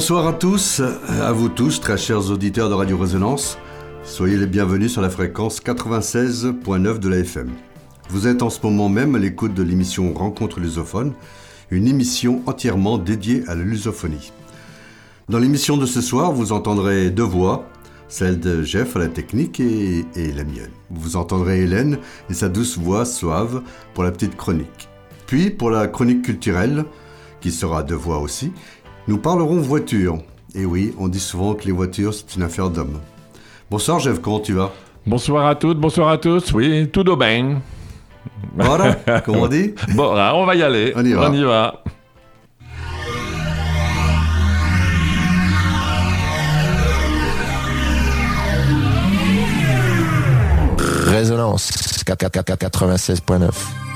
Bonsoir à tous, à vous tous, très chers auditeurs de Radio Résonance. Soyez les bienvenus sur la fréquence 96.9 de la FM. Vous êtes en ce moment même à l'écoute de l'émission Rencontre lusophone, une émission entièrement dédiée à la lusophonie. Dans l'émission de ce soir, vous entendrez deux voix, celle de Jeff à la technique et, et la mienne. Vous entendrez Hélène et sa douce voix suave pour la petite chronique. Puis, pour la chronique culturelle, qui sera deux voix aussi, nous parlerons voiture. Et oui, on dit souvent que les voitures, c'est une affaire d'homme. Bonsoir Jeff, comment tu vas? Bonsoir à toutes, bonsoir à tous. Oui, tout au bien. Voilà, comment on dit? Bon, là, on va y aller. On y va. On y va. Résonance 96.9.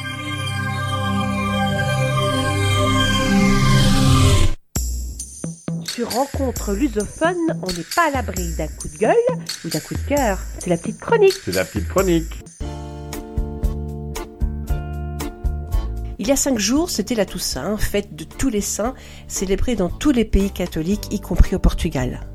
Sur Rencontre lusophone, on n'est pas à l'abri d'un coup de gueule ou d'un coup de cœur. C'est la petite chronique. C'est la petite chronique. Il y a cinq jours, c'était la Toussaint, fête de tous les saints, célébrée dans tous les pays catholiques, y compris au Portugal.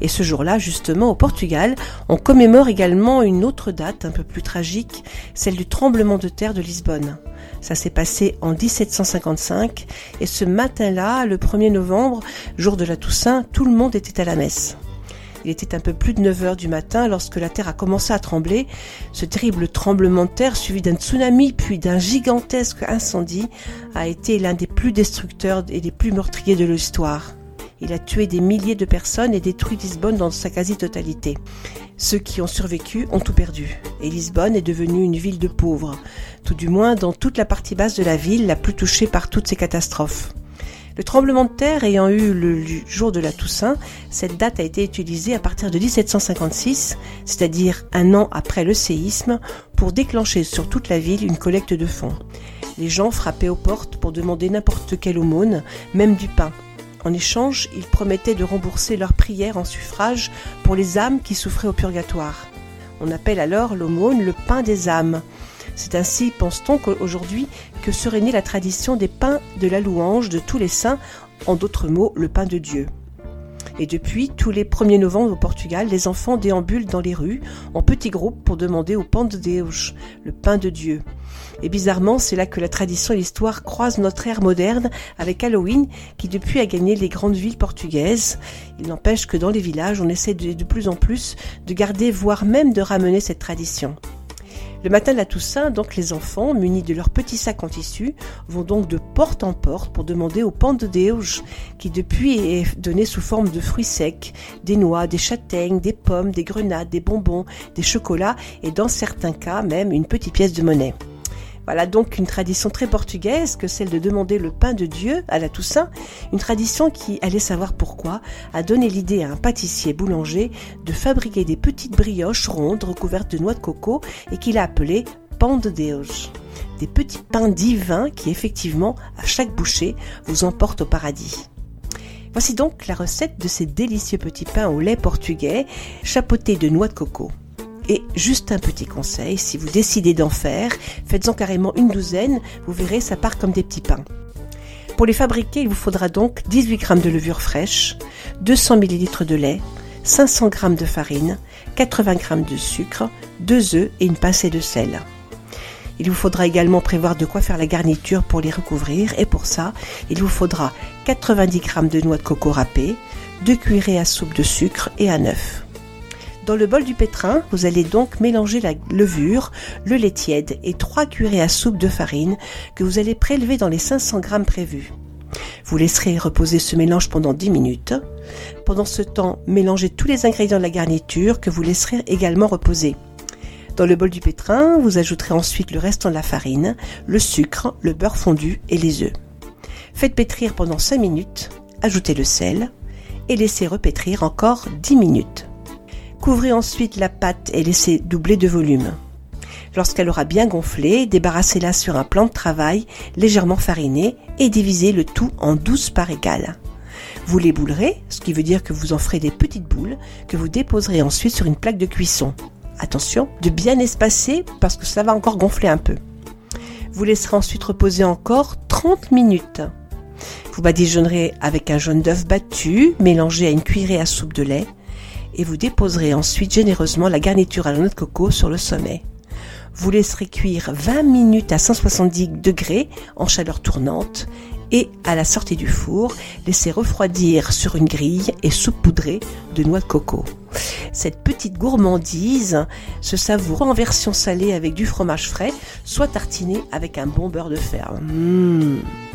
Et ce jour-là, justement, au Portugal, on commémore également une autre date un peu plus tragique, celle du tremblement de terre de Lisbonne. Ça s'est passé en 1755 et ce matin-là, le 1er novembre, jour de la Toussaint, tout le monde était à la messe. Il était un peu plus de 9 heures du matin lorsque la terre a commencé à trembler. Ce terrible tremblement de terre, suivi d'un tsunami puis d'un gigantesque incendie, a été l'un des plus destructeurs et des plus meurtriers de l'histoire. Il a tué des milliers de personnes et détruit Lisbonne dans sa quasi-totalité. Ceux qui ont survécu ont tout perdu, et Lisbonne est devenue une ville de pauvres, tout du moins dans toute la partie basse de la ville, la plus touchée par toutes ces catastrophes. Le tremblement de terre ayant eu le jour de la Toussaint, cette date a été utilisée à partir de 1756, c'est-à-dire un an après le séisme, pour déclencher sur toute la ville une collecte de fonds. Les gens frappaient aux portes pour demander n'importe quelle aumône, même du pain. En échange, ils promettaient de rembourser leurs prières en suffrage pour les âmes qui souffraient au purgatoire. On appelle alors l'aumône le pain des âmes. C'est ainsi, pense-t-on, qu'aujourd'hui que serait née la tradition des pains de la louange de tous les saints, en d'autres mots, le pain de Dieu. Et depuis, tous les 1er novembre au Portugal, les enfants déambulent dans les rues, en petits groupes, pour demander au pan de Deus, le pain de Dieu. Et bizarrement, c'est là que la tradition et l'histoire croisent notre ère moderne avec Halloween, qui depuis a gagné les grandes villes portugaises. Il n'empêche que dans les villages, on essaie de, plus en plus de garder, voire même de ramener cette tradition. Le matin de la Toussaint, donc les enfants, munis de leurs petits sacs en tissu, vont donc de porte en porte pour demander au pan de Deus, qui depuis est donné sous forme de fruits secs, des noix, des châtaignes, des pommes, des grenades, des bonbons, des chocolats et dans certains cas même une petite pièce de monnaie. Voilà donc une tradition très portugaise que celle de demander le pain de Dieu à la Toussaint, une tradition qui, allez savoir pourquoi, a donné l'idée à un pâtissier boulanger de fabriquer des petites brioches rondes recouvertes de noix de coco et qu'il a appelé pan de Deus. Des petits pains divins qui effectivement, à chaque bouchée, vous emportent au paradis. Voici donc la recette de ces délicieux petits pains au lait portugais, chapeautés de noix de coco. Et juste un petit conseil, si vous décidez d'en faire, faites-en carrément une douzaine, vous verrez, ça part comme des petits pains. Pour les fabriquer, il vous faudra donc 18 g de levure fraîche, 200 ml de lait, 500 g de farine, 80 g de sucre, 2 œufs et une pincée de sel. Il vous faudra également prévoir de quoi faire la garniture pour les recouvrir et pour ça, il vous faudra 90 g de noix de coco râpée, 2 cuillerées à soupe de sucre et un œuf. Dans le bol du pétrin, vous allez donc mélanger la levure, le lait tiède et 3 cuillerées à soupe de farine que vous allez prélever dans les 500 g prévus. Vous laisserez reposer ce mélange pendant 10 minutes. Pendant ce temps, mélangez tous les ingrédients de la garniture que vous laisserez également reposer. Dans le bol du pétrin, vous ajouterez ensuite le restant de la farine, le sucre, le beurre fondu et les œufs. Faites pétrir pendant 5 minutes, ajoutez le sel et laissez repétrir encore 10 minutes. Couvrez ensuite la pâte et laissez doubler de volume. Lorsqu'elle aura bien gonflé, débarrassez-la sur un plan de travail légèrement fariné et divisez le tout en 12 parts égales. Vous les boulerez, ce qui veut dire que vous en ferez des petites boules que vous déposerez ensuite sur une plaque de cuisson. Attention, de bien espacer parce que ça va encore gonfler un peu. Vous laisserez ensuite reposer encore 30 minutes. Vous badigeonnerez avec un jaune d'œuf battu, mélangé à une cuillerée à soupe de lait, et vous déposerez ensuite généreusement la garniture à la noix de coco sur le sommet. Vous laisserez cuire 20 minutes à 170 degrés en chaleur tournante et à la sortie du four, laissez refroidir sur une grille et saupoudrer de noix de coco. Cette petite gourmandise se savoure en version salée avec du fromage frais, soit tartinée avec un bon beurre de ferme. Mmh.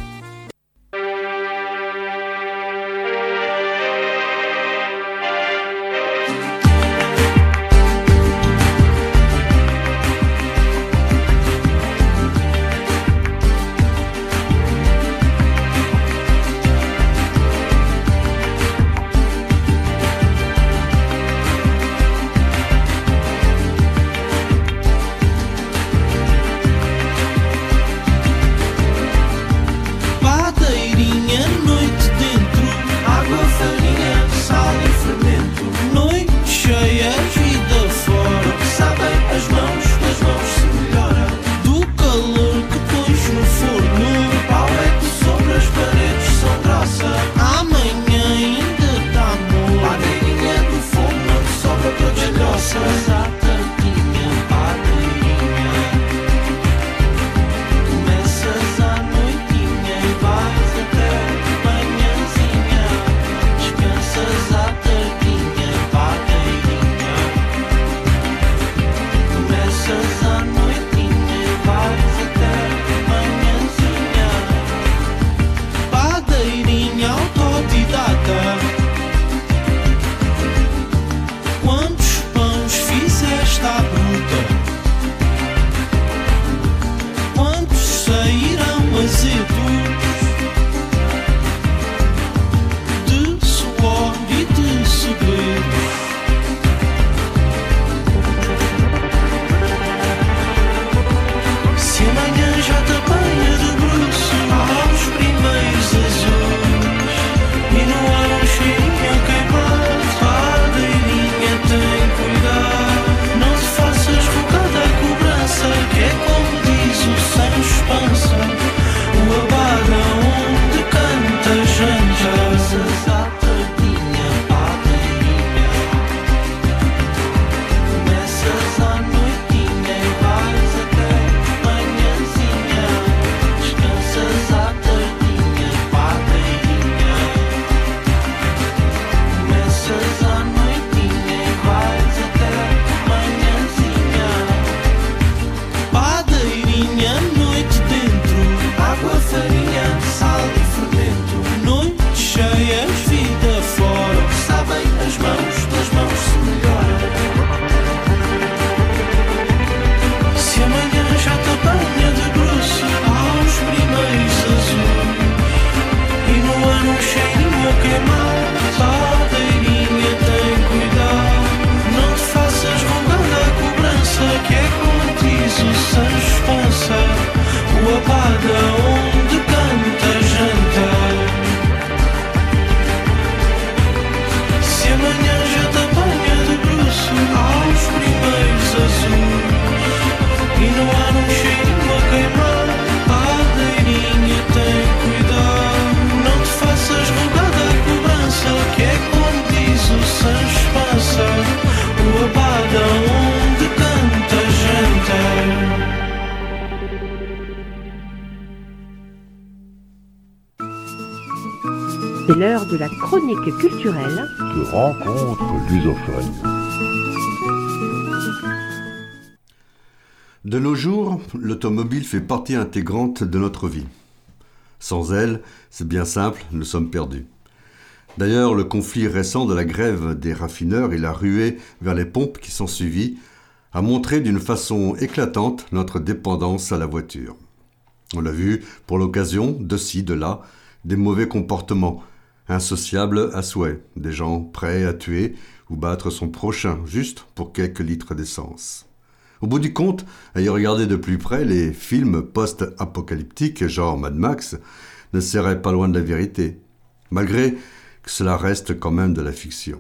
Culturelle de rencontre lusophone. De nos jours, l'automobile fait partie intégrante de notre vie. Sans elle, c'est bien simple, nous sommes perdus. D'ailleurs, le conflit récent de la grève des raffineurs et la ruée vers les pompes qui sont suivies a montré d'une façon éclatante notre dépendance à la voiture. On l'a vu pour l'occasion, de ci, de là, des mauvais comportements, insociable à souhait, des gens prêts à tuer ou battre son prochain juste pour quelques litres d'essence. Au bout du compte, ayant regardé de plus près les films post-apocalyptiques genre Mad Max, ne seraient pas loin de la vérité, malgré que cela reste quand même de la fiction.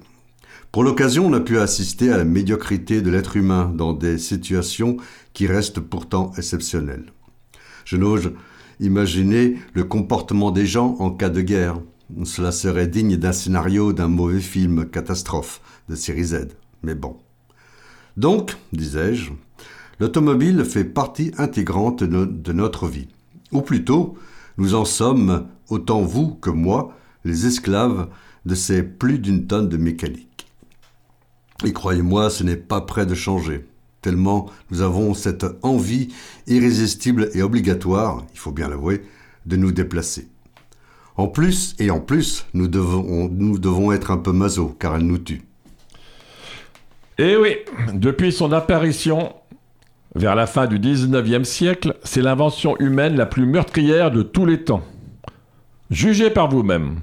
Pour l'occasion, on a pu assister à la médiocrité de l'être humain dans des situations qui restent pourtant exceptionnelles. Je n'ose Imaginez le comportement des gens en cas de guerre. Cela serait digne d'un scénario d'un mauvais film catastrophe de série Z. Mais bon. Donc, disais-je, l'automobile fait partie intégrante de notre vie. Ou plutôt, nous en sommes, autant vous que moi, les esclaves de ces plus d'une tonne de mécanique. Et croyez-moi, ce n'est pas près de changer, tellement nous avons cette envie irrésistible et obligatoire, il faut bien l'avouer, de nous déplacer. En plus, et en plus, nous devons, être un peu maso, car elle nous tue. Eh oui, depuis son apparition, vers la fin du 19e siècle, c'est l'invention humaine la plus meurtrière de tous les temps. Jugez par vous-même.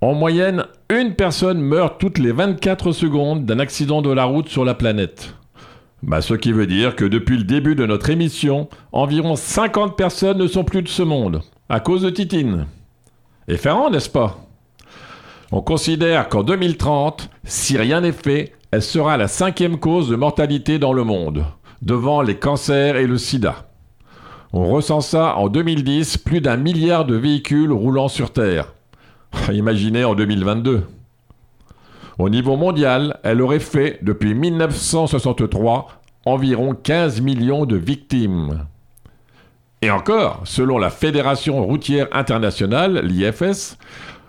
En moyenne, une personne meurt toutes les 24 secondes d'un accident de la route sur la planète. Bah, ce qui veut dire que depuis le début de notre émission, environ 50 personnes ne sont plus de ce monde, à cause de Titine. Effarant, n'est-ce pas? On considère qu'en 2030, si rien n'est fait, elle sera la cinquième cause de mortalité dans le monde, devant les cancers et le sida. On recensa en 2010 plus d'un milliard de véhicules roulant sur Terre. Imaginez en 2022. Au niveau mondial, elle aurait fait, depuis 1963, environ 15 millions de victimes. Et encore, selon la Fédération routière internationale, l'IFS,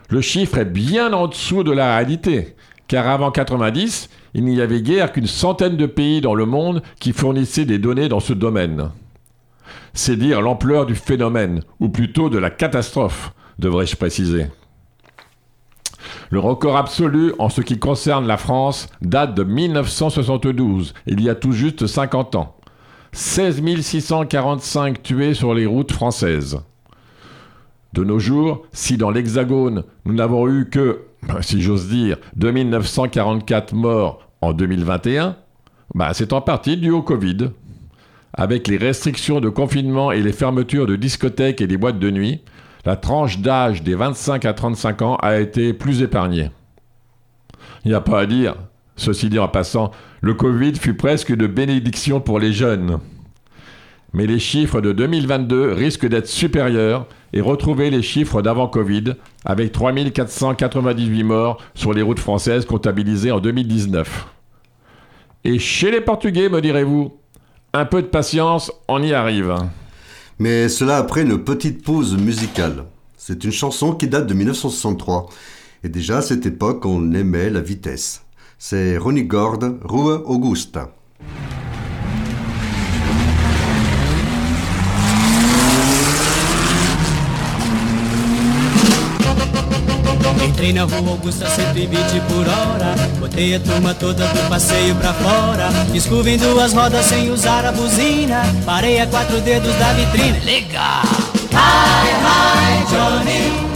le chiffre est bien en dessous de la réalité, car avant 90, il n'y avait guère qu'une centaine de pays dans le monde qui fournissaient des données dans ce domaine. C'est dire l'ampleur du phénomène, ou plutôt de la catastrophe, devrais-je préciser. Le record absolu en ce qui concerne la France date de 1972, il y a tout juste 50 ans. 16 645 tués sur les routes françaises. De nos jours, si dans l'Hexagone, nous n'avons eu que, si j'ose dire, 2944 morts en 2021, bah c'est en partie dû au Covid. Avec les restrictions de confinement et les fermetures de discothèques et des boîtes de nuit, la tranche d'âge des 25 à 35 ans a été plus épargnée. Il n'y a pas à dire, Ceci dit en passant, le Covid fut presque une bénédiction pour les jeunes. Mais les chiffres de 2022 risquent d'être supérieurs et retrouver les chiffres d'avant Covid, avec 3498 morts sur les routes françaises comptabilisées en 2019. Et chez les Portugais, me direz-vous, un peu de patience, on y arrive. Mais cela après une petite pause musicale. C'est une chanson qui date de 1963. Et déjà à cette époque, on aimait la vitesse c'est Ronnie Gord, Rua Augusta. Entrei na rua Augusta 120 por hora. Botei a turma toda do passeio pra fora. Curva em duas rodas sem usar a buzina. Parei a quatro dedos da vitrine. Legal! Hi, hi, Johnny.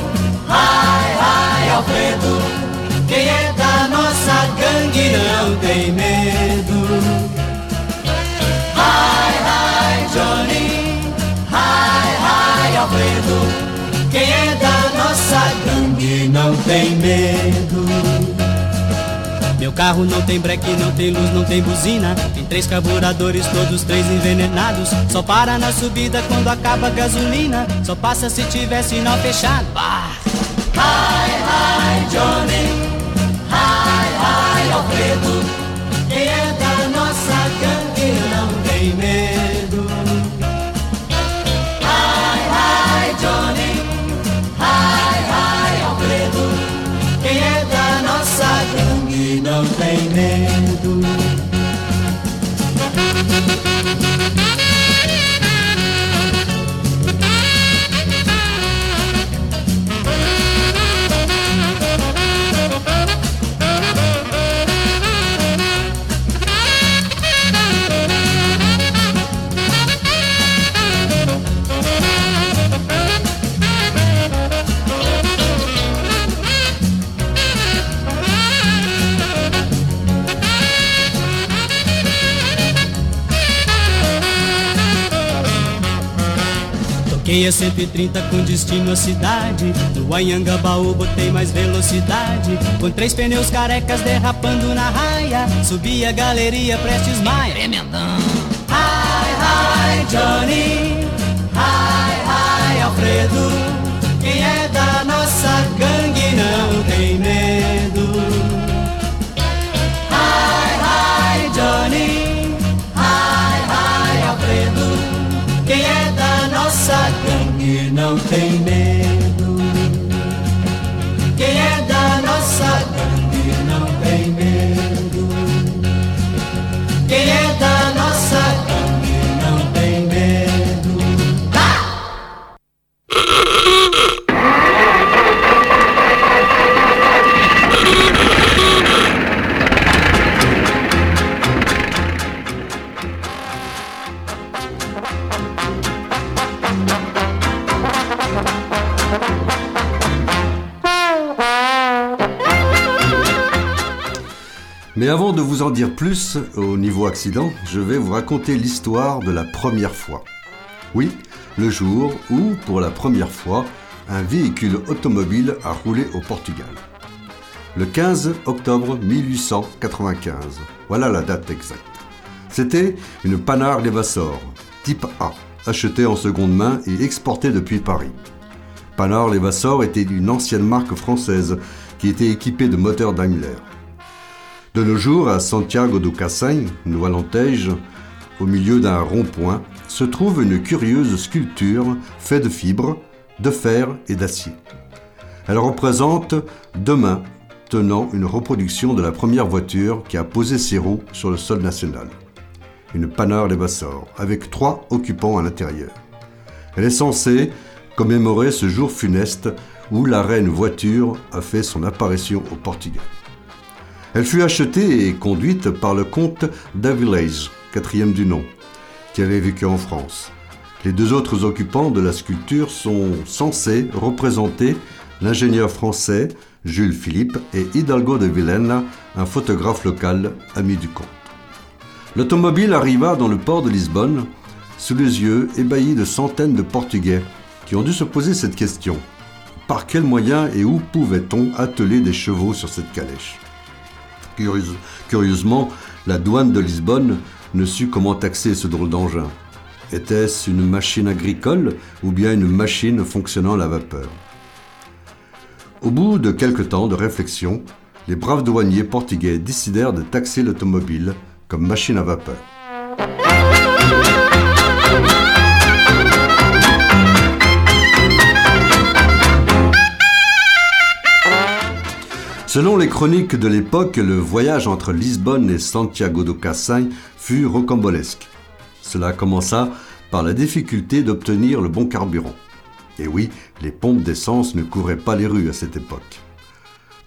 Hi, hi, Alfredo Quem é da nossa gangue não tem medo. Hi, hi, Johnny. Hi, hi, Alfredo. Quem é da nossa gangue não tem medo. Meu carro não tem breque, não tem luz, não tem buzina. Tem três carburadores, todos três envenenados. Só para na subida quando acaba a gasolina. Só passa se tiver sinal fechado. Bah. Hi, hi, Johnny. Alfredo, quem é da nossa gangue não tem medo. Hi, hi, Johnny, hi, hi, Alfredo, quem é da nossa gangue não tem medo. Quem é 130 com destino à cidade. No Anhangabaú botei mais velocidade. Com três pneus carecas derrapando na raia. Subi a galeria Prestes Maia. Tremendão. Hi, hi, Johnny. Hi, hi, Alfredo. Quem é da nossa gangue não tem medo. 難如能避免。Vous en dire plus au niveau accident, je vais vous raconter l'histoire de la première fois. Oui, le jour où, pour la première fois, un véhicule automobile a roulé au Portugal. Le 15 octobre 1895. Voilà la date exacte. C'était une Panhard Levassor, type A, achetée en seconde main et exportée depuis Paris. Panhard Levassor était une ancienne marque française qui était équipée de moteurs Daimler. De nos jours, à Santiago do Cacém, au milieu d'un rond-point, se trouve une curieuse sculpture faite de fibres, de fer et d'acier. Elle représente deux mains tenant une reproduction de la première voiture qui a posé ses roues sur le sol national. Une Panhard Levassor, avec trois occupants à l'intérieur. Elle est censée commémorer ce jour funeste où la reine voiture a fait son apparition au Portugal. Elle fut achetée et conduite par le comte d'Avilés, quatrième du nom, qui avait vécu en France. Les deux autres occupants de la sculpture sont censés représenter l'ingénieur français Jules Philippe et Hidalgo de Villena, un photographe local ami du comte. L'automobile arriva dans le port de Lisbonne, sous les yeux ébahis de centaines de Portugais qui ont dû se poser cette question. Par quels moyens et où pouvait-on atteler des chevaux sur cette calèche? Curieuse- Curieusement, la douane de Lisbonne ne sut comment taxer ce drôle d'engin. Était-ce une machine agricole ou bien une machine fonctionnant à la vapeur? Au bout de quelque temps de réflexion, les braves douaniers portugais décidèrent de taxer l'automobile comme machine à vapeur. Selon les chroniques de l'époque, le voyage entre Lisbonne et Santiago do Cacém fut rocambolesque. Cela commença par la difficulté d'obtenir le bon carburant. Et oui, les pompes d'essence ne couraient pas les rues à cette époque.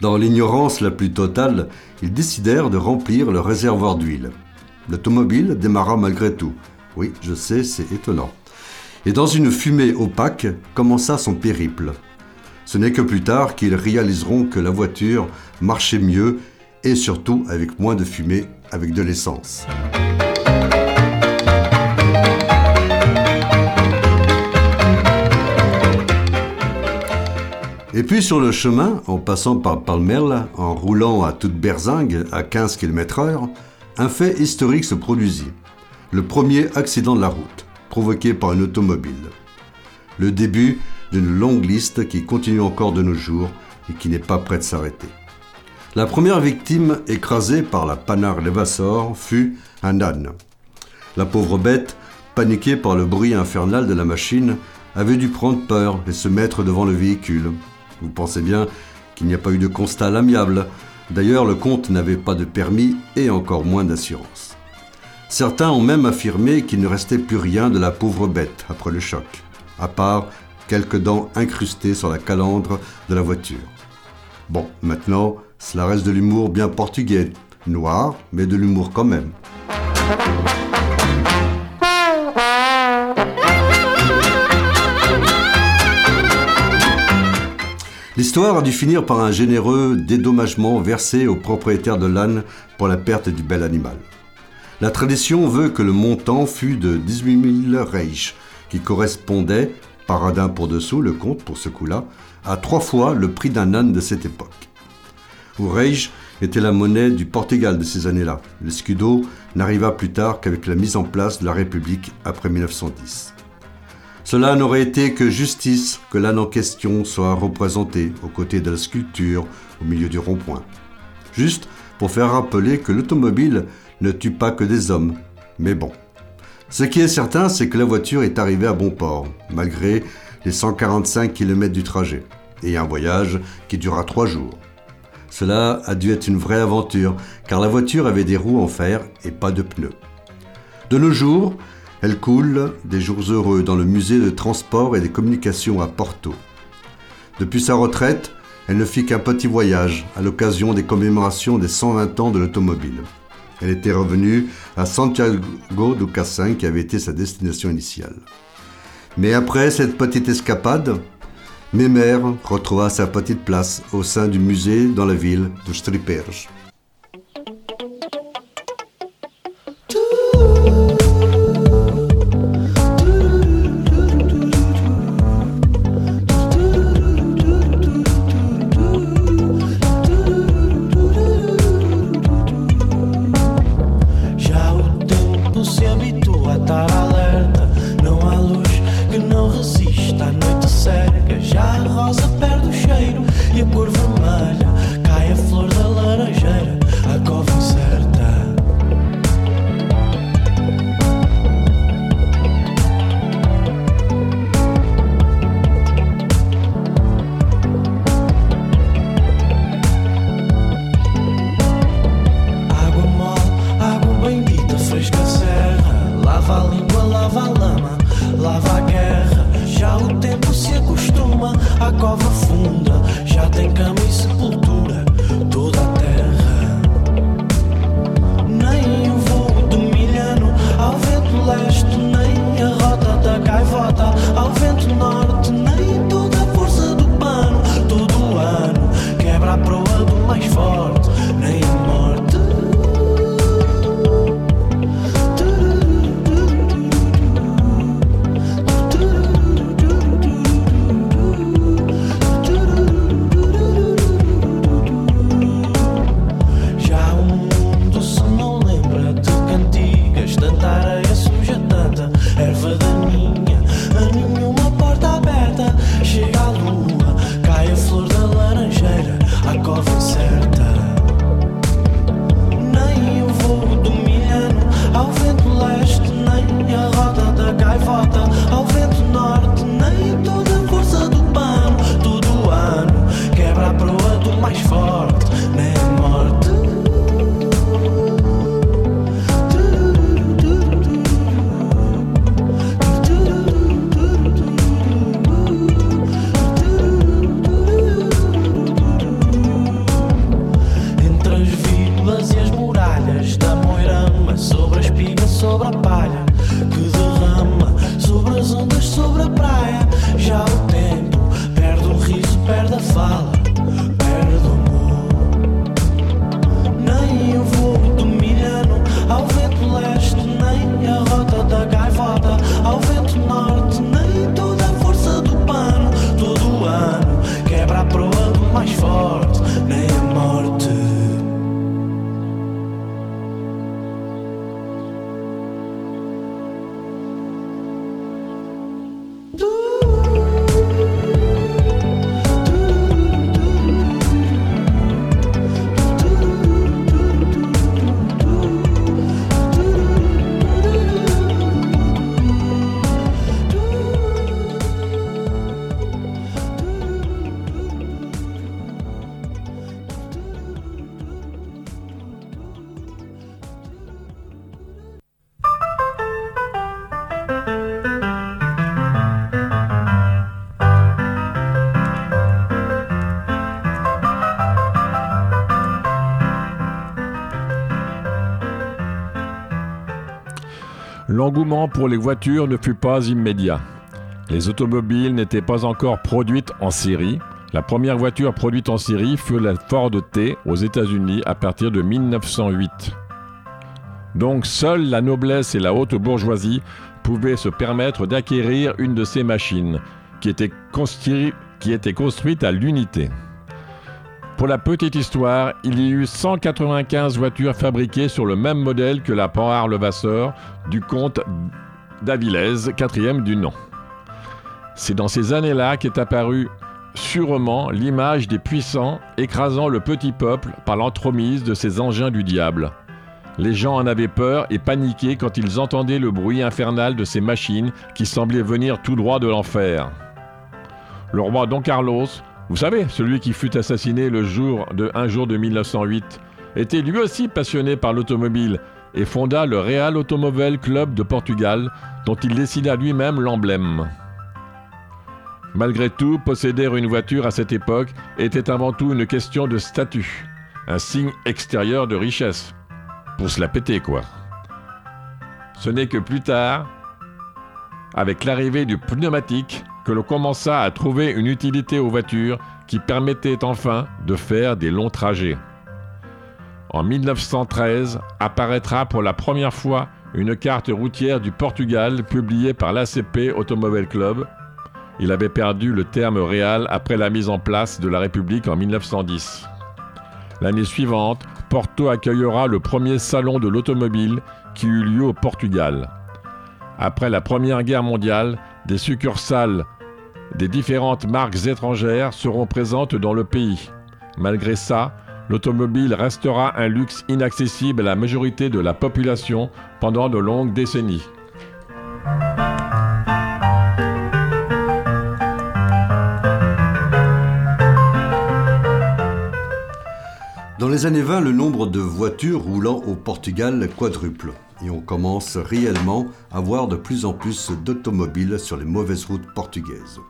Dans l'ignorance la plus totale, ils décidèrent de remplir le réservoir d'huile. L'automobile démarra malgré tout. Oui, je sais, c'est étonnant. Et dans une fumée opaque commença son périple. Ce n'est que plus tard qu'ils réaliseront que la voiture marchait mieux et surtout avec moins de fumée, avec de l'essence. Et puis sur le chemin, en passant par Palmerle, en roulant à toute berzingue à 15 km/h, un fait historique se produisit. Le premier accident de la route, provoqué par une automobile. Le début d'une longue liste qui continue encore de nos jours et qui n'est pas près de s'arrêter. La première victime écrasée par la Panhard Levassor fut un âne. La pauvre bête, paniquée par le bruit infernal de la machine, avait dû prendre peur et se mettre devant le véhicule. Vous pensez bien qu'il n'y a pas eu de constat à l'amiable. D'ailleurs, le comte n'avait pas de permis et encore moins d'assurance. Certains ont même affirmé qu'il ne restait plus rien de la pauvre bête après le choc, à part quelques dents incrustées sur la calandre de la voiture. Bon, maintenant, cela reste de l'humour bien portugais, noir, mais de l'humour quand même. L'histoire a dû finir par un généreux dédommagement versé aux propriétaires de l'âne pour la perte du bel animal. La tradition veut que le montant fût de 18 000 reis, qui correspondait, paradin pour dessous, le compte pour ce coup-là, à trois fois le prix d'un âne de cette époque. O reis était la monnaie du Portugal de ces années-là. Le scudo n'arriva plus tard qu'avec la mise en place de la République après 1910. Cela n'aurait été que justice que l'âne en question soit représenté aux côtés de la sculpture au milieu du rond-point. Juste pour faire rappeler que l'automobile ne tue pas que des hommes. Mais bon, Ce qui est certain, c'est que la voiture est arrivée à bon port, malgré les 145 km du trajet, et un voyage qui dura trois jours. Cela a dû être une vraie aventure, car la voiture avait des roues en fer et pas de pneus. De nos jours, elle coule des jours heureux dans le musée de transport et des communications à Porto. Depuis sa retraite, elle ne fit qu'un petit voyage à l'occasion des commémorations des 120 ans de l'automobile. Elle était revenue à Santiago do Cassin qui avait été sa destination initiale. Mais après cette petite escapade, Mémère retrouva sa petite place au sein du musée dans la ville de Stripers. L'engouement pour les voitures ne fut pas immédiat. Les automobiles n'étaient pas encore produites en série. La première voiture produite en série fut la Ford T aux États-Unis à partir de 1908. Donc seule la noblesse et la haute bourgeoisie pouvaient se permettre d'acquérir une de ces machines, qui était construite à l'unité. Pour la petite histoire, il y eut 195 voitures fabriquées sur le même modèle que la Panhard Levasseur du comte d'Avilés, quatrième du nom. C'est dans ces années-là qu'est apparue sûrement l'image des puissants écrasant le petit peuple par l'entremise de ces engins du diable. Les gens en avaient peur et paniquaient quand ils entendaient le bruit infernal de ces machines qui semblaient venir tout droit de l'enfer. Le roi Don Carlos, vous savez, celui qui fut assassiné le jour de un jour de 1908, était lui aussi passionné par l'automobile et fonda le Real Automobile Club de Portugal, dont il dessina lui-même l'emblème. Malgré tout, posséder une voiture à cette époque était avant tout une question de statut, un signe extérieur de richesse pour se la péter, quoi. Ce n'est que plus tard, avec l'arrivée du pneumatique, que l'on commença à trouver une utilité aux voitures qui permettait enfin de faire des longs trajets. En 1913 apparaîtra pour la première fois une carte routière du Portugal publiée par l'ACP Automobile Club. Il avait perdu le terme réal après la mise en place de la République en 1910. L'année suivante, Porto accueillera le premier salon de l'automobile qui eut lieu au Portugal. Après la Première Guerre mondiale, des succursales des différentes marques étrangères seront présentes dans le pays. Malgré ça, l'automobile restera un luxe inaccessible à la majorité de la population pendant de longues décennies. Dans les années 20, le nombre de voitures roulant au Portugal quadruple et on commence réellement à voir de plus en plus d'automobiles sur les mauvaises routes portugaises.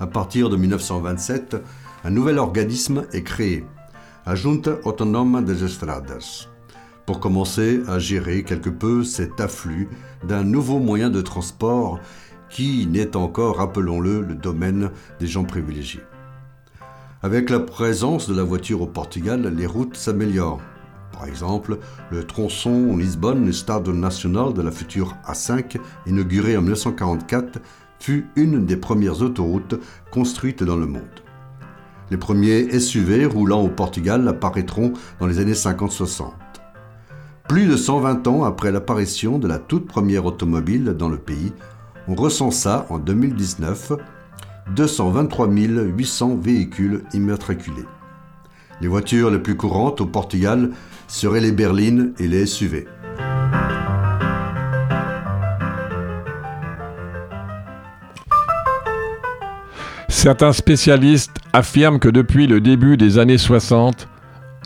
À partir de 1927, un nouvel organisme est créé, la Junta Autonome des Estradas, pour commencer à gérer quelque peu cet afflux d'un nouveau moyen de transport qui n'est encore, rappelons-le, le domaine des gens privilégiés. Avec la présence de la voiture au Portugal, les routes s'améliorent. Par exemple, le tronçon Lisbonne-Stade national de la future A5, inauguré en 1944, fut une des premières autoroutes construites dans le monde. Les premiers SUV roulant au Portugal apparaîtront dans les années 50-60. Plus de 120 ans après l'apparition de la toute première automobile dans le pays, on recensa en 2019 223 800 véhicules immatriculés. Les voitures les plus courantes au Portugal seraient les berlines et les SUV. Certains spécialistes affirment que depuis le début des années 60,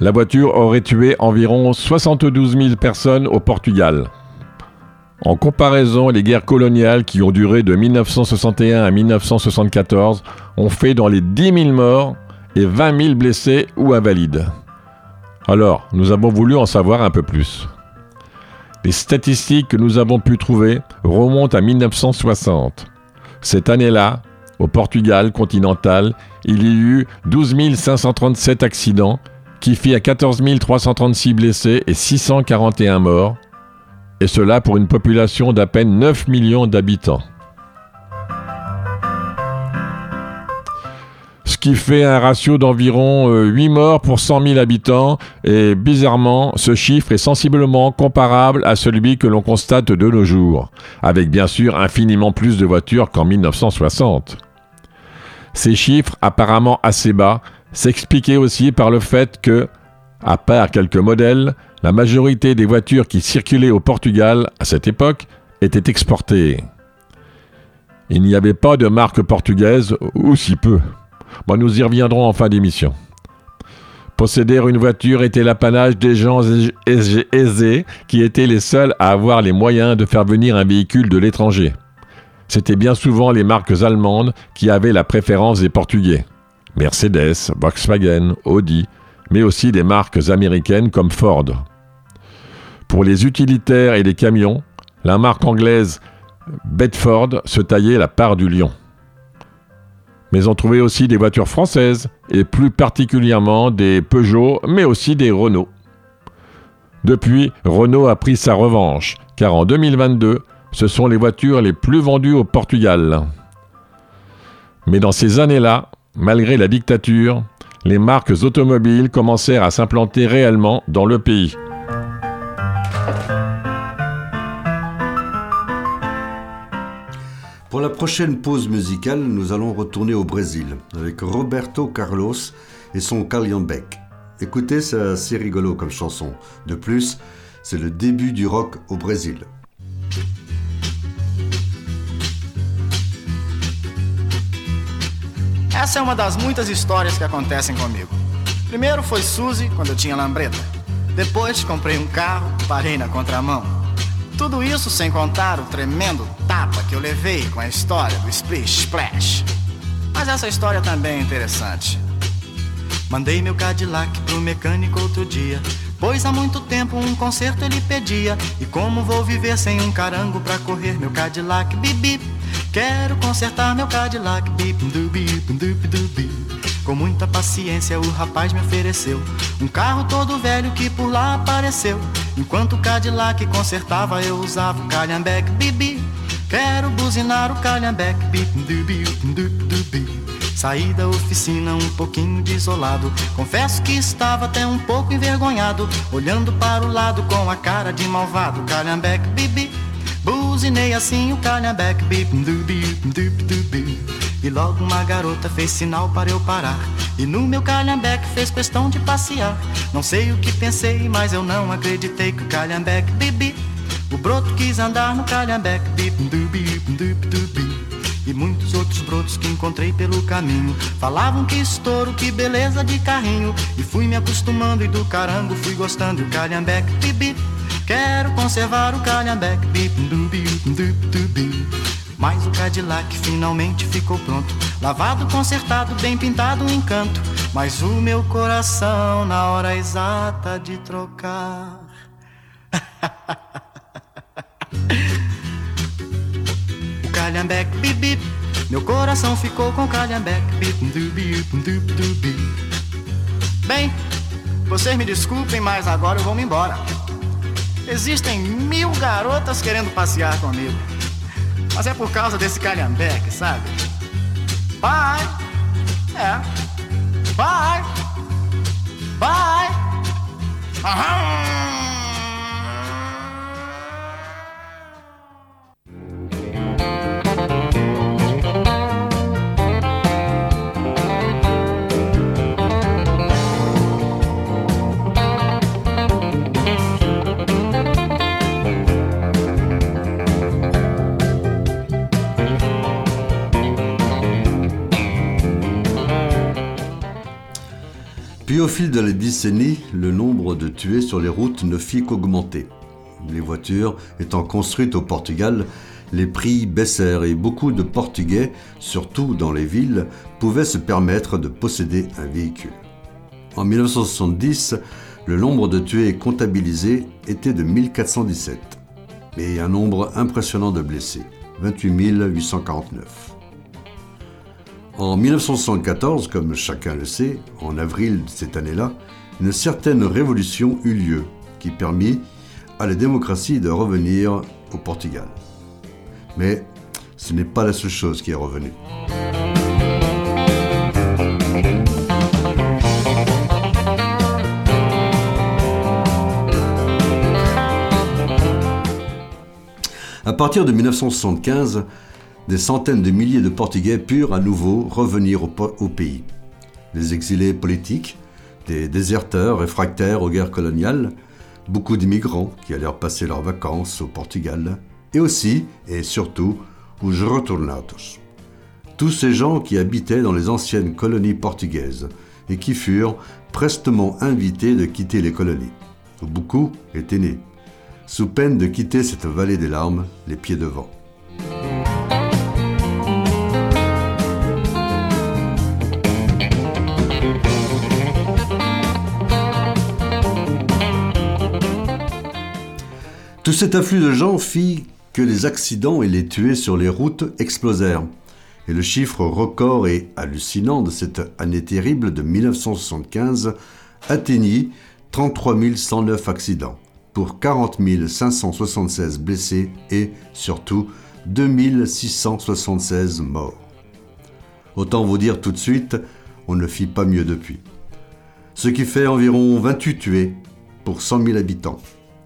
la voiture aurait tué environ 72 000 personnes au Portugal. En comparaison, les guerres coloniales qui ont duré de 1961 à 1974 ont fait dans les 10 000 morts et 20 000 blessés ou invalides. Alors, nous avons voulu en savoir un peu plus. Les statistiques que nous avons pu trouver remontent à 1960. Cette année-là, au Portugal continental, il y eut 12 537 accidents qui fit à 14 336 blessés et 641 morts, et cela pour une population d'à peine 9 millions d'habitants. Qui fait un ratio d'environ 8 morts pour 100 000 habitants, et bizarrement, ce chiffre est sensiblement comparable à celui que l'on constate de nos jours, avec bien sûr infiniment plus de voitures qu'en 1960. Ces chiffres, apparemment assez bas, s'expliquaient aussi par le fait que, à part quelques modèles, la majorité des voitures qui circulaient au Portugal à cette époque étaient exportées. Il n'y avait pas de marque portugaise, ou si peu. Nous y reviendrons en fin d'émission. Posséder une voiture était l'apanage des gens aisés qui étaient les seuls à avoir les moyens de faire venir un véhicule de l'étranger c'était bien souvent les marques allemandes qui avaient la préférence des Portugais. Mercedes, Volkswagen, Audi, mais aussi des marques américaines comme Ford. Pour les utilitaires et les camions, la marque anglaise Bedford se taillait la part du lion. Mais on trouvait aussi des voitures françaises, et plus particulièrement des Peugeot, mais aussi des Renault. Depuis, Renault a pris sa revanche, car en 2022, ce sont les voitures les plus vendues au Portugal. Mais dans ces années-là, malgré la dictature, les marques automobiles commencèrent à s'implanter réellement dans le pays. Pour la prochaine pause musicale, nous allons retourner au Brésil avec Roberto Carlos et son Calhambeck. Écoutez, c'est assez rigolo comme chanson. De plus, C'est le début du rock au Brésil. Essa é uma das muitas histórias que acontecem comigo. Primeiro foi Suzy, quando eu tinha lambreta. Depois comprei um carro, parei na contramão. Tudo isso sem contar o tremendo tapa que eu levei com a história do Splish Splash. Mas essa história também é interessante. Mandei meu Cadillac pro mecânico outro dia. Pois há muito tempo um conserto ele pedia. E como vou viver sem um carango pra correr meu Cadillac? Bibi, quero consertar meu Cadillac. Bip, dubi, dubi, dubi. Com muita paciência o rapaz me ofereceu um carro todo velho que por lá apareceu. Enquanto o Cadillac consertava eu usava o calhambeque. Bibi, quero buzinar o calhambeque. Bip, dubi, dubi, dubi. Saí da oficina um pouquinho desolado. Confesso que estava até um pouco envergonhado. Olhando para o lado com a cara de malvado. Calhambeque, bibi. Buzinei assim o calhambeque, bip, dubi, dubi, dubi. E logo uma garota fez sinal para eu parar. E no meu calhambeque fez questão de passear. Não sei o que pensei, mas eu não acreditei que o calhambeque, bibi. O broto quis andar no calhambeque, bip, dubi, dubi, dubi. E muitos outros brotos que encontrei pelo caminho Falavam que estouro, que beleza de carrinho E fui me acostumando e do carango fui gostando E o calhambeque, bibi Quero conservar o calhambeque, Mas o Cadillac finalmente ficou pronto Lavado, consertado, bem pintado, um encanto Mas o meu coração na hora exata de trocar calhambeque, bip bip. Meu coração ficou com calhambeque, bip dubi, dubi, dubi. Bem, vocês me desculpem, mas agora eu vou me embora. Existem mil garotas querendo passear comigo. Mas é por causa desse calhambeque, sabe? Bye! É. Bye! Bye! Aham! Au fil de la décennie, le nombre de tués sur les routes ne fit qu'augmenter. Les voitures étant construites au Portugal, les prix baissèrent et beaucoup de Portugais, surtout dans les villes, pouvaient se permettre de posséder un véhicule. En 1970, le nombre de tués comptabilisés était de 1417, et un nombre impressionnant de blessés, 28 849. En 1974, comme chacun le sait, en avril de cette année-là, une certaine révolution eut lieu qui permit à la démocratie de revenir au Portugal. Mais ce n'est pas la seule chose qui est revenue. À partir de 1975, des centaines de milliers de Portugais purent à nouveau revenir au, pays. Des exilés politiques, des déserteurs réfractaires aux guerres coloniales, beaucoup d'immigrants qui allèrent passer leurs vacances au Portugal, et aussi, et surtout, os retornados. Tous ces gens qui habitaient dans les anciennes colonies portugaises et qui furent prestement invités de quitter les colonies, beaucoup étaient nés, sous peine de quitter cette vallée des larmes les pieds devant. Tout cet afflux de gens fit que les accidents et les tués sur les routes explosèrent. Et le chiffre record et hallucinant de cette année terrible de 1975 atteignit 33 109 accidents, pour 40 576 blessés et, surtout, 2676 morts. Autant vous dire tout de suite, on ne fit pas mieux depuis. Ce qui fait environ 28 tués pour 100 000 habitants.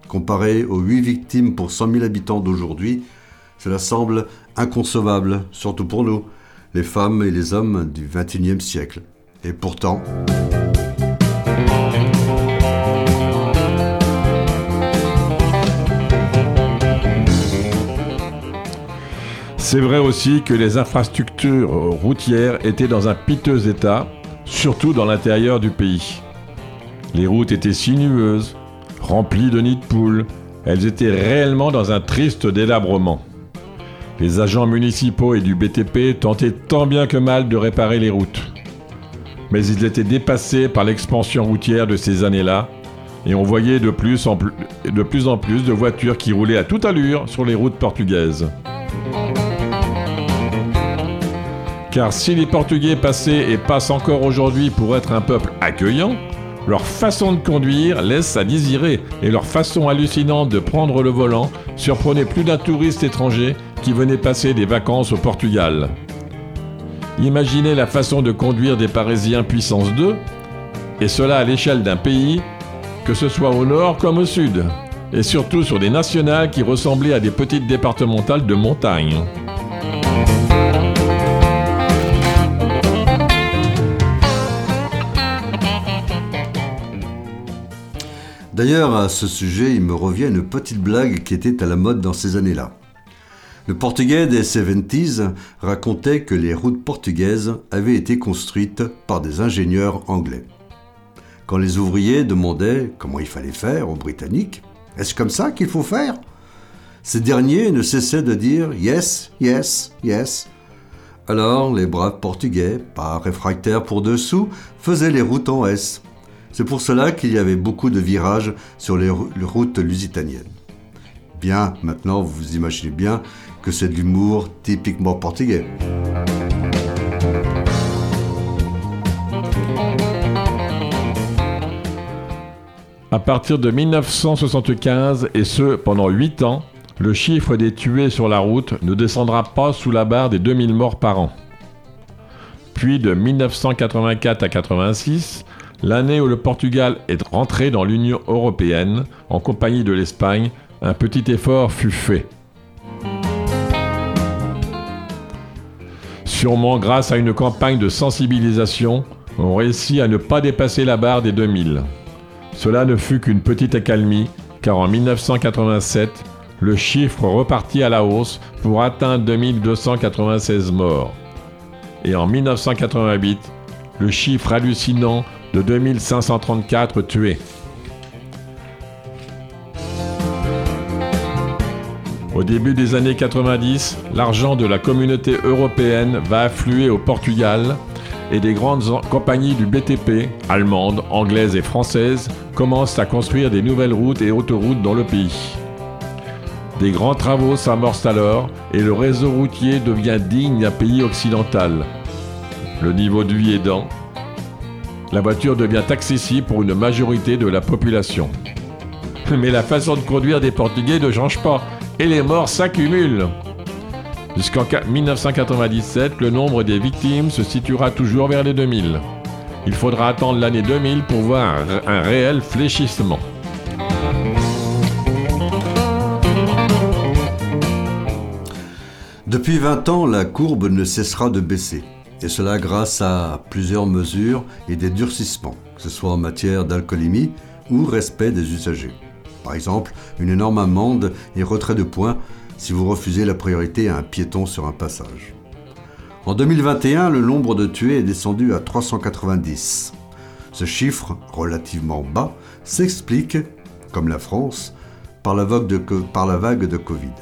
Comparé aux 8 victimes pour 100 000 habitants d'aujourd'hui, cela semble inconcevable, surtout pour nous, les femmes et les hommes du XXIe siècle. Et pourtant... C'est vrai aussi que les infrastructures routières étaient dans un piteux état, surtout dans l'intérieur du pays. Les routes étaient sinueuses, remplies de nids de poules, elles étaient réellement dans un triste délabrement. Les agents municipaux et du BTP tentaient tant bien que mal de réparer les routes. Mais ils étaient dépassés par l'expansion routière de ces années-là, et on voyait de plus, en plus, de plus en plus de voitures qui roulaient à toute allure sur les routes portugaises. Car si les Portugais passaient et passent encore aujourd'hui pour être un peuple accueillant, leur façon de conduire laisse à désirer et leur façon hallucinante de prendre le volant surprenait plus d'un touriste étranger qui venait passer des vacances au Portugal. Imaginez la façon de conduire des Parisiens puissance 2, et cela à l'échelle d'un pays, que ce soit au nord comme au sud, et surtout sur des nationales qui ressemblaient à des petites départementales de montagne. D'ailleurs, à ce sujet, il me revient une petite blague qui était à la mode dans ces années-là. Le portugais des 70s racontait que les routes portugaises avaient été construites par des ingénieurs anglais. Quand les ouvriers demandaient comment il fallait faire aux Britanniques, est-ce comme ça qu'il faut faire? Ces derniers ne cessaient de dire yes, yes, yes. Alors les braves portugais, pas réfractaires pour dessous, faisaient les routes en S. C'est pour cela qu'il y avait beaucoup de virages sur les routes lusitaniennes. Bien, maintenant vous imaginez bien que c'est de l'humour typiquement portugais. À partir de 1975, et ce pendant 8 ans, le chiffre des tués sur la route ne descendra pas sous la barre des 2000 morts par an. Puis de 1984 à 86, L'année où le Portugal est rentré dans l'Union européenne, en compagnie de l'Espagne, un petit effort fut fait. Sûrement grâce à une campagne de sensibilisation, on réussit à ne pas dépasser la barre des 2000. Cela ne fut qu'une petite accalmie, car en 1987, le chiffre repartit à la hausse pour atteindre 2296 morts. Et en 1988, le chiffre hallucinant de 2534 tués. Au début des années 90, l'argent de la communauté européenne va affluer au Portugal et des grandes compagnies du BTP, allemandes, anglaises et françaises, commencent à construire des nouvelles routes et autoroutes dans le pays. Des grands travaux s'amorcent alors et le réseau routier devient digne d'un pays occidental. Le niveau de vie aidant, la voiture devient accessible pour une majorité de la population. Mais la façon de conduire des Portugais ne change pas et les morts s'accumulent. Jusqu'en 1997, le nombre des victimes se situera toujours vers les 2000. Il faudra attendre l'année 2000 pour voir un réel fléchissement. Depuis 20 ans, la courbe ne cessera de baisser et cela grâce à plusieurs mesures et des durcissements, que ce soit en matière d'alcoolémie ou respect des usagers. Par exemple, une énorme amende et retrait de points si vous refusez la priorité à un piéton sur un passage. En 2021, le nombre de tués est descendu à 390. Ce chiffre, relativement bas, s'explique, comme la France, par la vague de, par la vague de Covid.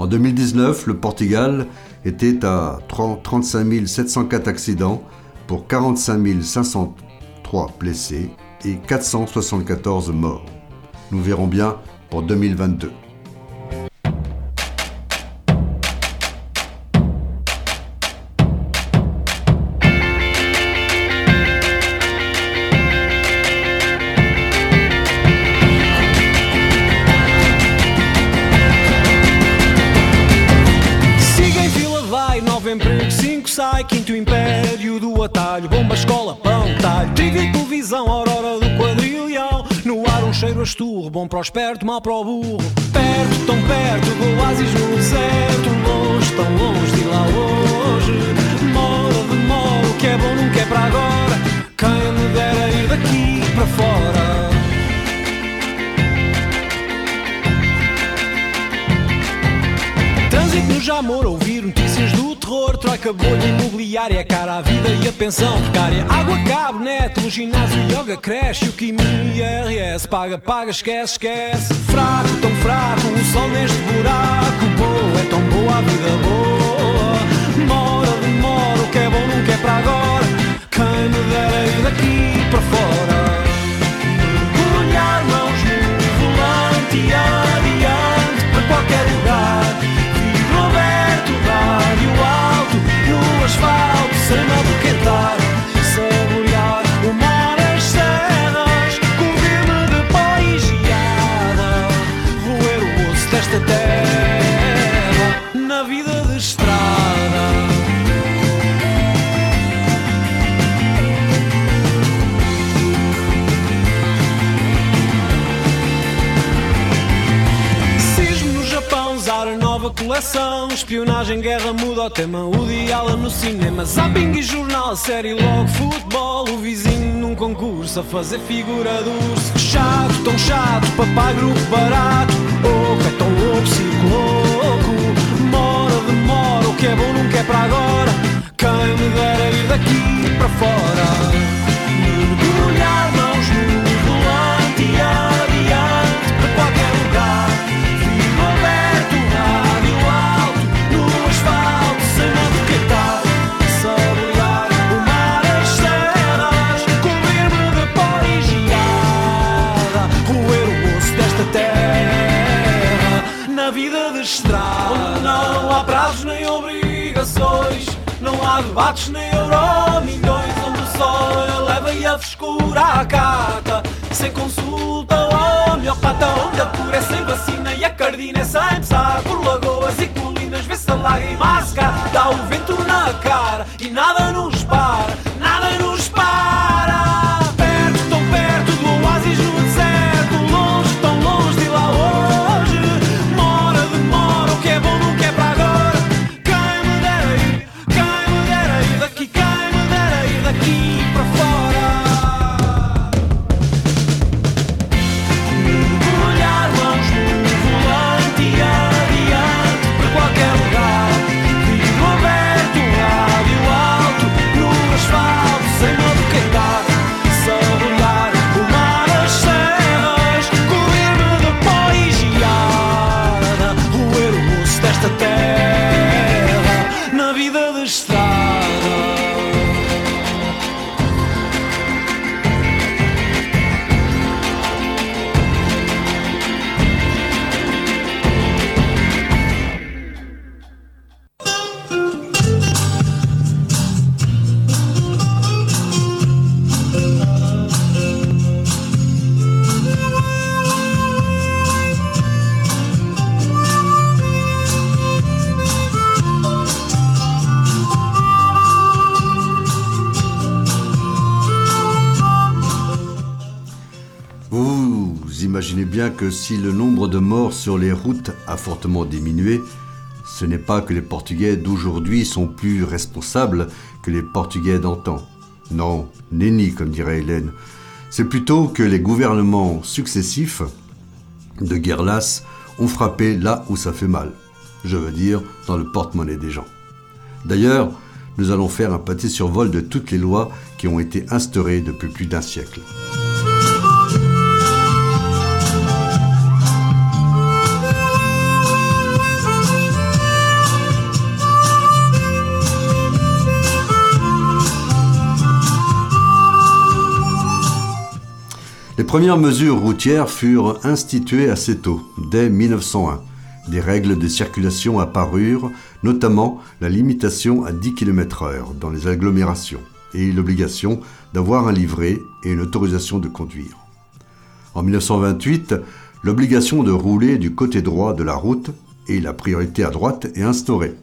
En 2019, le Portugal était à 35 704 accidents pour 45 503 blessés et 474 morts. Nous verrons bien pour 2022. Bom para o esperto, mal para o burro. Perto, tão perto do oásis no deserto, longe, tão longe de lá hoje. Moda de moda, o que é bom nunca é para agora. Quem me dera ir daqui para fora. Trânsito no Jamor, ouvir hipoteca, bolha imobiliária, cara a vida e a pensão precária. Água, cabo, neto, ginásio, yoga, creche, o quimio, IRS. Paga, paga, esquece, esquece. Fraco, tão fraco, o sol neste buraco. Boa, é tão boa a vida boa. Mora, demora, o que é bom nunca é para agora. No coleção. Espionagem, guerra, muda o tema. O diálogo no cinema. Zapping e jornal, série, logo futebol. O vizinho num concurso a fazer figura do urso. Chato, tão chato, papai, grupo barato. Oco, é tão louco, circo louco. Mora, demora, o que é bom nunca é para agora. Quem me dera ir daqui para fora. Não há debates nem euro milhões. Onde o sol eleva e a frescura acata, sem consulta ao homeopata. Onde a cura é sem vacina e a cardina é sem pesar. Por lagoas e colinas vê-se a lágrima a secar. Dá o vento na cara e nada nos para, que si le nombre de morts sur les routes a fortement diminué, ce n'est pas que les Portugais d'aujourd'hui sont plus responsables que les Portugais d'antan. Non, nenni, comme dirait Hélène. C'est plutôt que les gouvernements successifs de guerre lasse ont frappé là où ça fait mal. Je veux dire, dans le porte-monnaie des gens. D'ailleurs, nous allons faire un pâté survol de toutes les lois qui ont été instaurées depuis plus d'un siècle. Les premières mesures routières furent instituées assez tôt, dès 1901. Des règles de circulation apparurent, notamment la limitation à 10 km/h dans les agglomérations et l'obligation d'avoir un livret et une autorisation de conduire. En 1928, l'obligation de rouler du côté droit de la route et la priorité à droite est instaurée.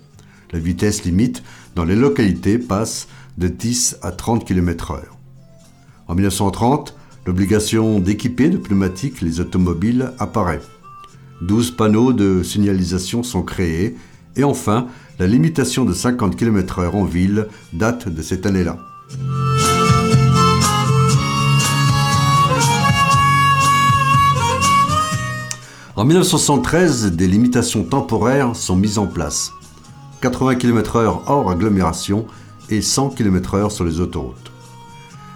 La vitesse limite dans les localités passe de 10 à 30 km/h. En 1930, l'obligation d'équiper de pneumatiques les automobiles apparaît. 12 panneaux de signalisation sont créés et enfin, la limitation de 50 km/h en ville date de cette année-là. En 1973, des limitations temporaires sont mises en place. 80 km/h hors agglomération et 100 km/h sur les autoroutes.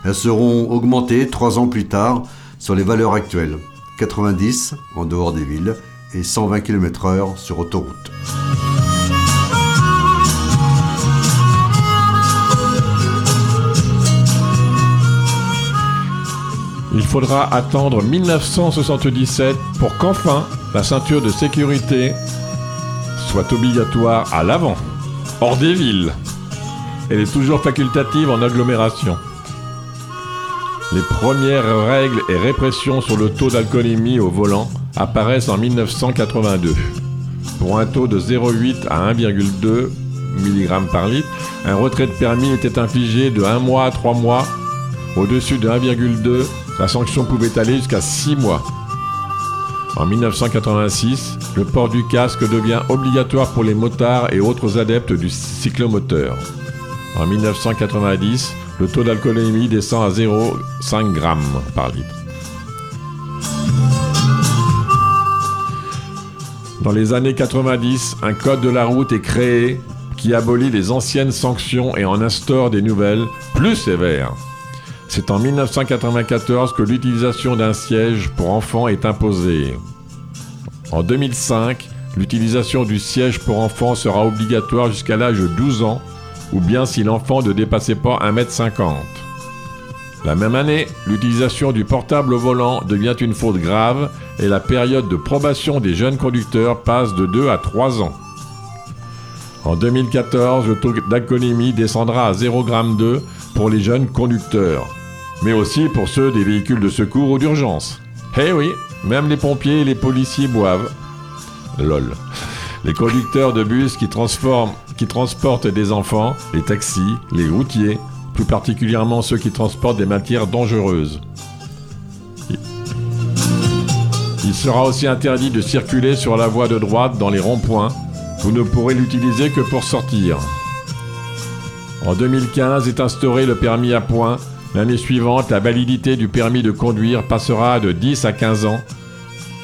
Elles seront augmentées trois ans plus tard sur les valeurs actuelles, 90 en dehors des villes et 120 km/h sur autoroute. Il faudra attendre 1977 pour qu'enfin la ceinture de sécurité soit obligatoire à l'avant, hors des villes. Elle est toujours facultative en agglomération. Les premières règles et répressions sur le taux d'alcoolémie au volant apparaissent en 1982. Pour un taux de 0,8 à 1,2 mg par litre, un retrait de permis était infligé de 1 mois à 3 mois. Au-dessus de 1,2, la sanction pouvait aller jusqu'à 6 mois. En 1986, le port du casque devient obligatoire pour les motards et autres adeptes du cyclomoteur. En 1990, le taux d'alcoolémie descend à 0,5 g par litre. Dans les années 90, un code de la route est créé qui abolit les anciennes sanctions et en instaure des nouvelles plus sévères. C'est en 1994 que l'utilisation d'un siège pour enfants est imposée. En 2005, l'utilisation du siège pour enfants sera obligatoire jusqu'à l'âge de 12 ans, ou bien si l'enfant ne dépassait pas 1m50. La même année, l'utilisation du portable au volant devient une faute grave et la période de probation des jeunes conducteurs passe de 2 à 3 ans. En 2014, le taux d'alcoolémie descendra à 0,2 g pour les jeunes conducteurs mais aussi pour ceux des véhicules de secours ou d'urgence. Eh oui, même les pompiers et les policiers boivent. Lol. Les conducteurs de bus qui, qui transportent des enfants, les taxis, les routiers, plus particulièrement ceux qui transportent des matières dangereuses. Il sera aussi interdit de circuler sur la voie de droite dans les ronds-points. Vous ne pourrez l'utiliser que pour sortir. En 2015 est instauré le permis à points L'année suivante, la validité du permis de conduire passera de 10 à 15 ans.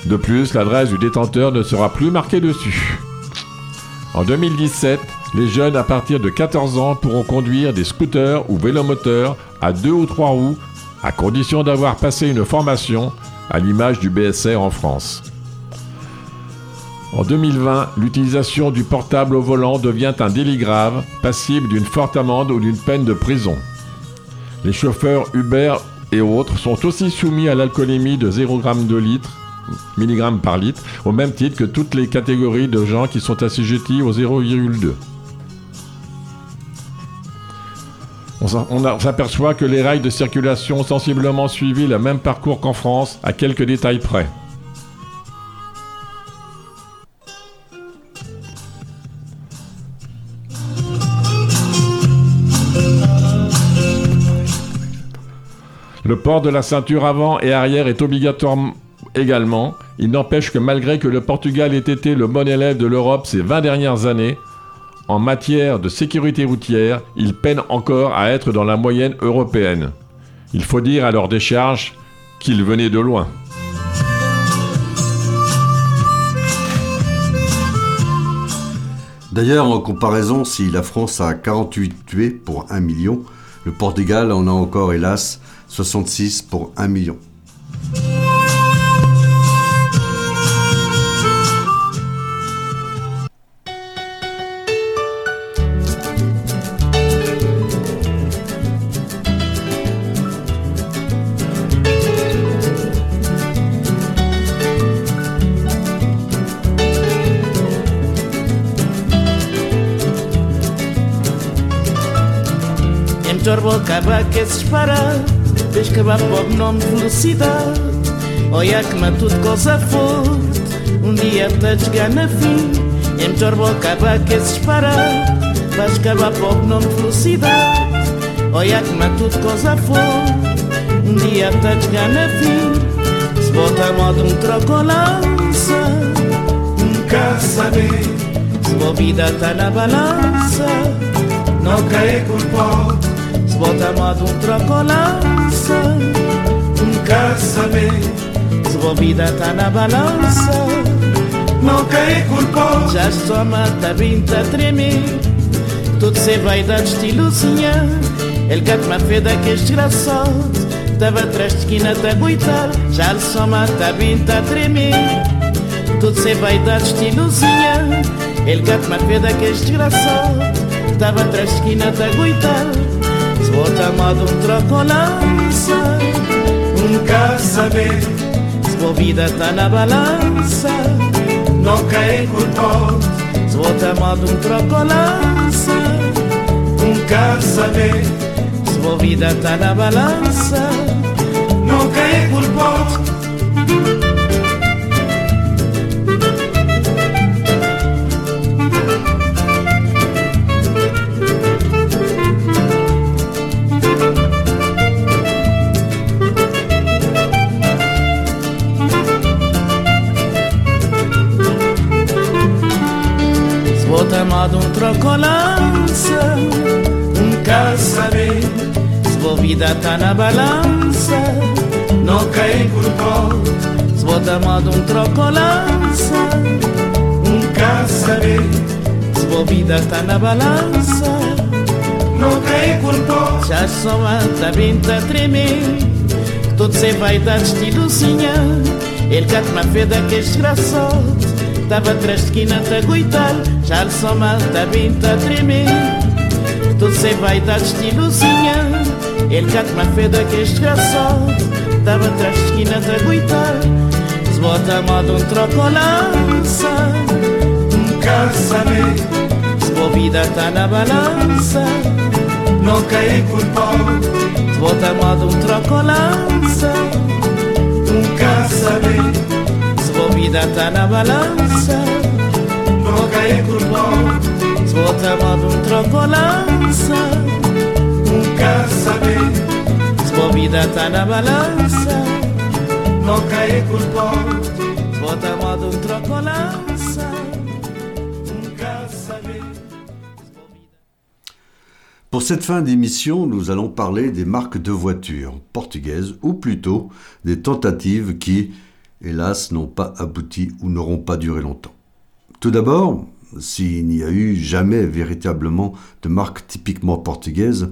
De plus, l'adresse du détenteur ne sera plus marquée dessus. En 2017, les jeunes à partir de 14 ans pourront conduire des scooters ou vélomoteurs à deux ou trois roues, à condition d'avoir passé une formation à l'image du BSR en France. En 2020, l'utilisation du portable au volant devient un délit grave, passible d'une forte amende ou d'une peine de prison. Les chauffeurs Uber et autres sont aussi soumis à l'alcoolémie de 0,2 litre mg par litre, au même titre que toutes les catégories de gens qui sont assujettis au 0,2. On s'aperçoit que les rails de circulation ont sensiblement suivi le même parcours qu'en France, à quelques détails près. Le port de la ceinture avant et arrière est obligatoire également. Il n'empêche que malgré que le Portugal ait été le bon élève de l'Europe ces 20 dernières années, en matière de sécurité routière, il peine encore à être dans la moyenne européenne. Il faut dire à leur décharge qu'ils venaient de loin. D'ailleurs, en comparaison, si la France a 48 tués pour 1 million, le Portugal en a encore, hélas, 66 pour 1 million. Acaba que se espera. Tens que acabar pobre nome de felicidade. Olha que me tudo coisa forte Um dia te chegar na fim É melhor acaba que se espera. Vais acabar pobre nome de felicidade. Olha que me tudo coisa forte Um dia te chegar na fim Se bota a moda um trocolança Nunca saber Se a vida tá na balança. Não cai com Se svuotamoato un trocolanza un casame svuovidata tá na balanza non cae culpo già sto amata vinta tremi tot se vai da iluzinha el gat ma feda daqueles sgrassot tava atrás de esquina a aguitar já lhe só mata vinta tremi tot se vai da iluzinha el gat ma feda daqueles sgrassot tava atrás de esquina a aguitar Se bota modo um troco lança Nunca saber, Se boa vida tá na balança nunca é culpado. Se bota modo um troco lança Nunca saber, Se boa vida tá na balança colança Nunca saber Se vou vida tá na balança. Não cai por pó Se vou dar modo um trocolança Nunca saber Se vou vida tá na balança. Não cai por pó Já só mata bem tá tremer Todo vai vaidade, estilucinha Ele cata uma feda que é desgraçado. Estava trasquinata a aguitar Já lhe soma, está a a tremer Tudo sem vaidade, estilozinha Ele canta uma feda que é desgraçado Estava trasquinata a aguitar Se bota a moda um troco lança Um casamento Se bovida está na balança Não caí por pó Se bota a moda um troco lança Um casamento Pour cette fin d'émission, nous allons parler des marques de voitures portugaises, ou plutôt des tentatives qui, hélas, n'ont pas abouti ou n'auront pas duré longtemps. Tout d'abord, s'il n'y a eu jamais véritablement de marque typiquement portugaise,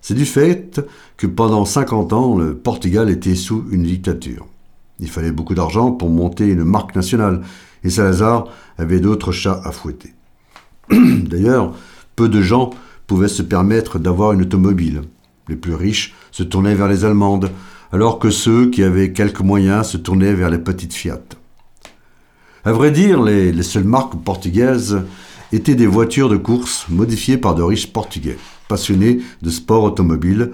c'est du fait que pendant 50 ans, le Portugal était sous une dictature. Il fallait beaucoup d'argent pour monter une marque nationale, et Salazar avait d'autres chats à fouetter. D'ailleurs, peu de gens pouvaient se permettre d'avoir une automobile. Les plus riches se tournaient vers les Allemandes, alors que ceux qui avaient quelques moyens se tournaient vers les petites Fiat. À vrai dire, les, les seules marques portugaises étaient des voitures de course modifiées par de riches Portugais, passionnés de sport automobile,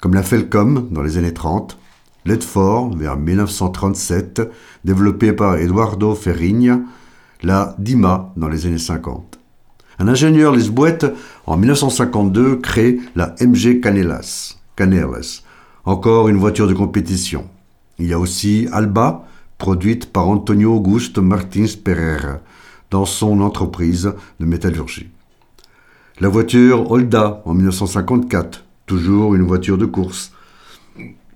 comme la Felcom dans les années 30, l'Edford vers 1937, développée par Eduardo Ferrinha, la Dima dans les années 50. Un ingénieur lisboète, en 1952, crée la MG Canelas, encore une voiture de compétition. Il y a aussi Alba, produite par Antonio Augusto Martins Pereira, dans son entreprise de métallurgie. La voiture Holda, en 1954, toujours une voiture de course.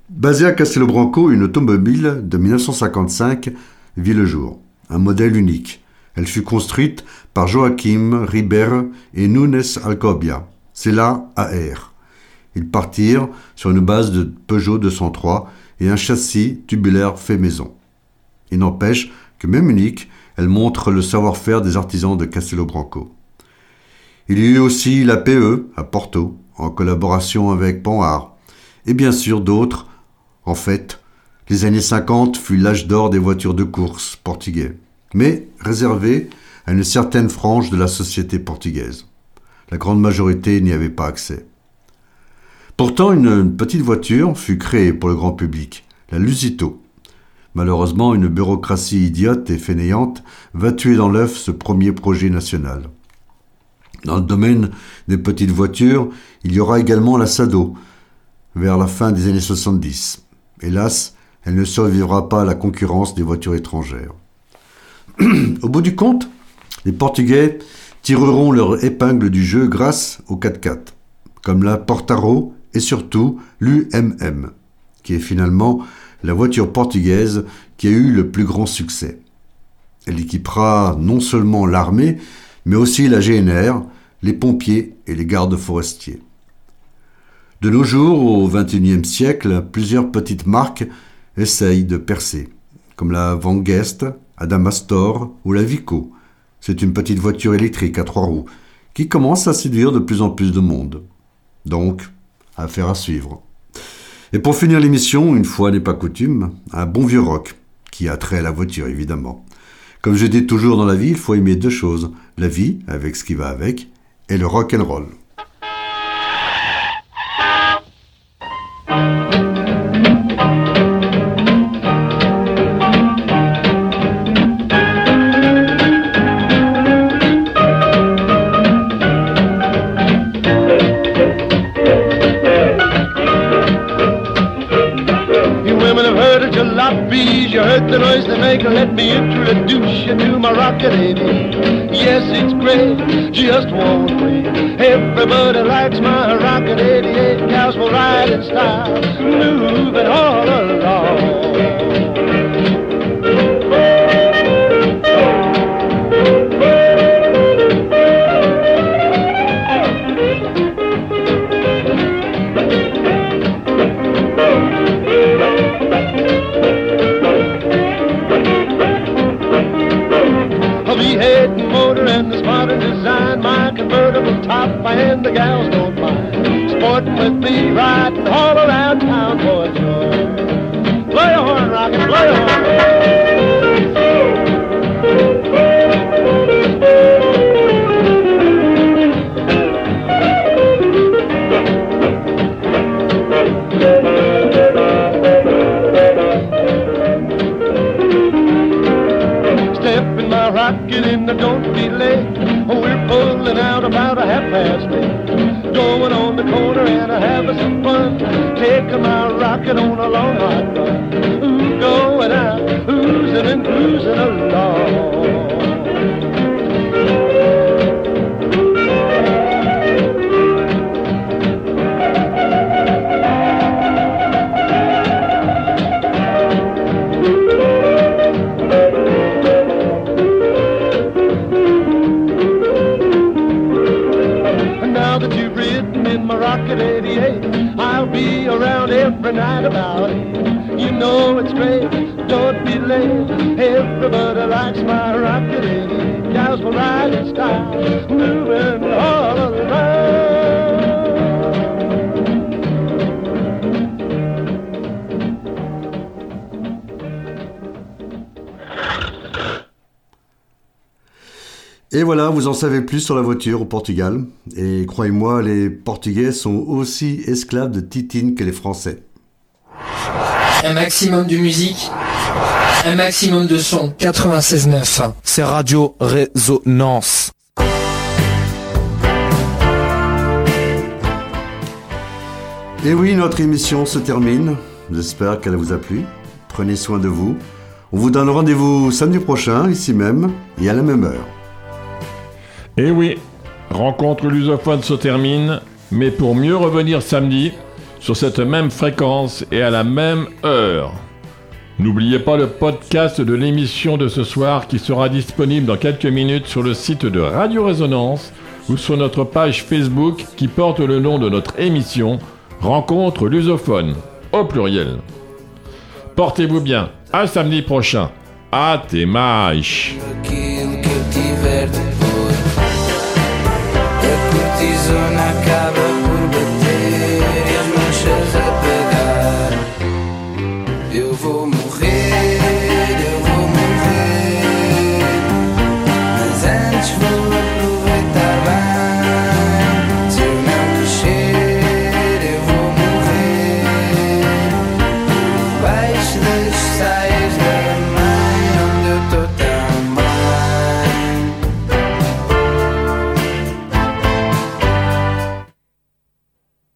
Basée à Castelo Branco, une automobile de 1955 vit le jour. Un modèle unique. Elle fut construite par Joaquim Ribeiro et Nunes Alcobia. C'est la AR. Ils partirent sur une base de Peugeot 203 et un châssis tubulaire fait maison. Il n'empêche que même unique, elle montre le savoir-faire des artisans de Castelo Branco. Il y eut aussi la PE à Porto, en collaboration avec Panhard, et bien sûr d'autres. En fait, les années 50 fut l'âge d'or des voitures de course portugais, mais réservé à une certaine frange de la société portugaise. La grande majorité n'y avait pas accès. Pourtant, une petite voiture fut créée pour le grand public, la Lusito. Malheureusement, une bureaucratie idiote et fainéante va tuer dans l'œuf ce premier projet national. Dans le domaine des petites voitures, il y aura également la Sado, vers la fin des années 70. Hélas, elle ne survivra pas à la concurrence des voitures étrangères. Au bout du compte, les Portugais tireront leur épingle du jeu grâce au 4x4, comme la Portaro et surtout l'UMM, qui est finalement la voiture portugaise qui a eu le plus grand succès. Elle équipera non seulement l'armée, mais aussi la GNR, les pompiers et les gardes forestiers. De nos jours, au XXIe siècle, plusieurs petites marques essayent de percer, comme la Van Guest, Adamastor ou la Vico. C'est une petite voiture électrique à trois roues qui commence à séduire de plus en plus de monde. Donc, affaire à suivre. Et pour finir l'émission, une fois n'est pas coutume, un bon vieux rock, qui a trait à la voiture évidemment. Comme je dis toujours dans la vie, il faut aimer deux choses, la vie, avec ce qui va avec, et le rock and roll. Of you heard the noise they make. Let me introduce you to my rocket lady. Yes, it's great, just won't wait. Everybody likes my rocket 88. Cows will ride in style, moving all along. Convertible top, and the gals don't mind. Sporting with me, riding all around town for joy. Play a horn, rocket, play a horn. Rocket and don't be late. We're pulling about a half past eight. Going on the corner and a having some fun. Taking my rocket on a long hot run. Ooh, going out, oozing and cruising along. Rocket 88, I'll be around every night about eight. You know it's great, don't be late. Everybody likes my Rocket 88. Gals will ride in style, moving all around. Et voilà, vous en savez plus sur la voiture au Portugal. Et croyez-moi, les Portugais sont aussi esclaves de Titine que les Français. Un maximum de musique, un maximum de son. 96.9. C'est Radio Résonance. Et oui, notre émission se termine. J'espère qu'elle vous a plu. Prenez soin de vous. On vous donne rendez-vous samedi prochain, ici même, et à la même heure. Et oui, rencontre lusophone se termine, mais pour mieux revenir samedi, sur cette même fréquence et à la même heure. N'oubliez pas le podcast de l'émission de ce soir qui sera disponible dans quelques minutes sur le site de Radio Résonance ou sur notre page Facebook qui porte le nom de notre émission Rencontre lusophone, au pluriel. Portez-vous bien, à samedi prochain. Até mais.